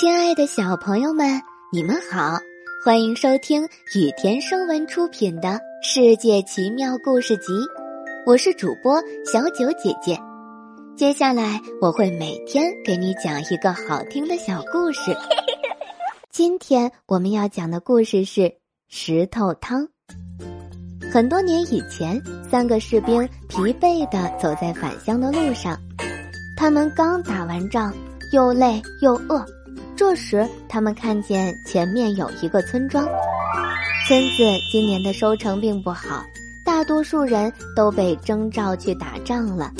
亲爱的小朋友们，你们好，欢迎收听雨田声文出品的《世界奇妙故事集》，我是主播小九姐姐。接下来我会每天给你讲一个好听的小故事。今天我们要讲的故事是石头汤。很多年以前，三个士兵疲惫地走在返乡的路上，他们刚打完仗，又累又饿。这时，他们看见前面有一个村庄，村子今年的收成并不好，大多数人都被征召去打仗了。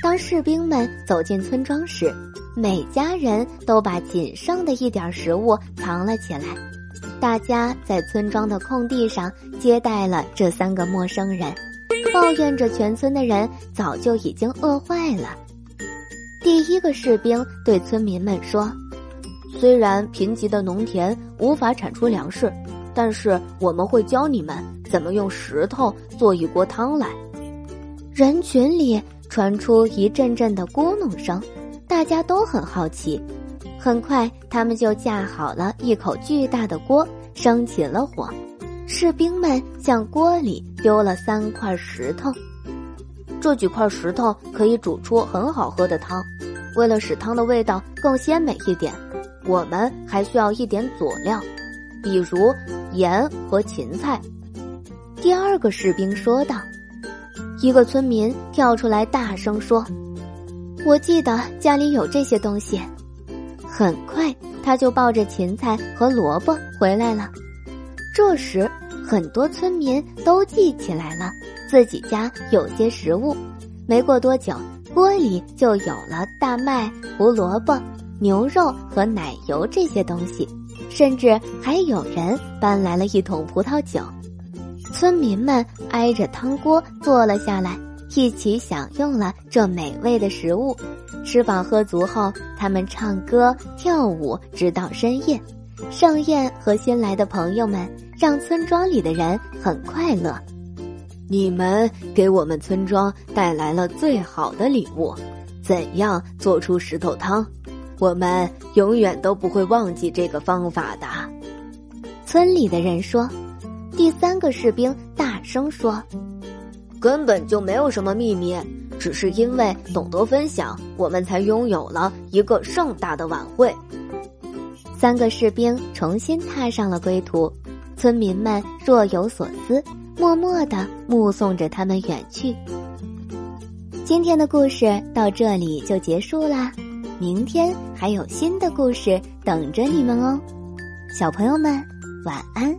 当士兵们走进村庄时，每家人都把仅剩的一点食物藏了起来。大家在村庄的空地上接待了这三个陌生人，抱怨着全村的人早就已经饿坏了。第一个士兵对村民们说。虽然贫瘠的农田无法产出粮食，但是我们会教你们怎么用石头做一锅汤来。人群里传出一阵阵的咕哝声，大家都很好奇。很快，他们就架好了一口巨大的锅，生起了火。士兵们向锅里丢了三块石头，这几块石头可以煮出很好喝的汤。为了使汤的味道更鲜美一点。我们还需要一点佐料，比如盐和芹菜。第二个士兵说道。一个村民跳出来大声说：“我记得家里有这些东西。”很快，他就抱着芹菜和萝卜回来了。这时，很多村民都记起来了自己家有些食物。没过多久，锅里就有了大麦、胡萝卜。牛肉和奶油这些东西，甚至还有人搬来了一桶葡萄酒。村民们挨着汤锅坐了下来，一起享用了这美味的食物。吃饱喝足后，他们唱歌跳舞，直到深夜。盛宴和新来的朋友们让村庄里的人很快乐。你们给我们村庄带来了最好的礼物。怎样做出石头汤？我们永远都不会忘记这个方法的，村里的人说。第三个士兵大声说：“根本就没有什么秘密，只是因为懂得分享，我们才拥有了一个盛大的晚会。”三个士兵重新踏上了归途，村民们若有所思，默默的目送着他们远去。今天的故事到这里就结束啦。明天还有新的故事等着你们哦，小朋友们，晚安。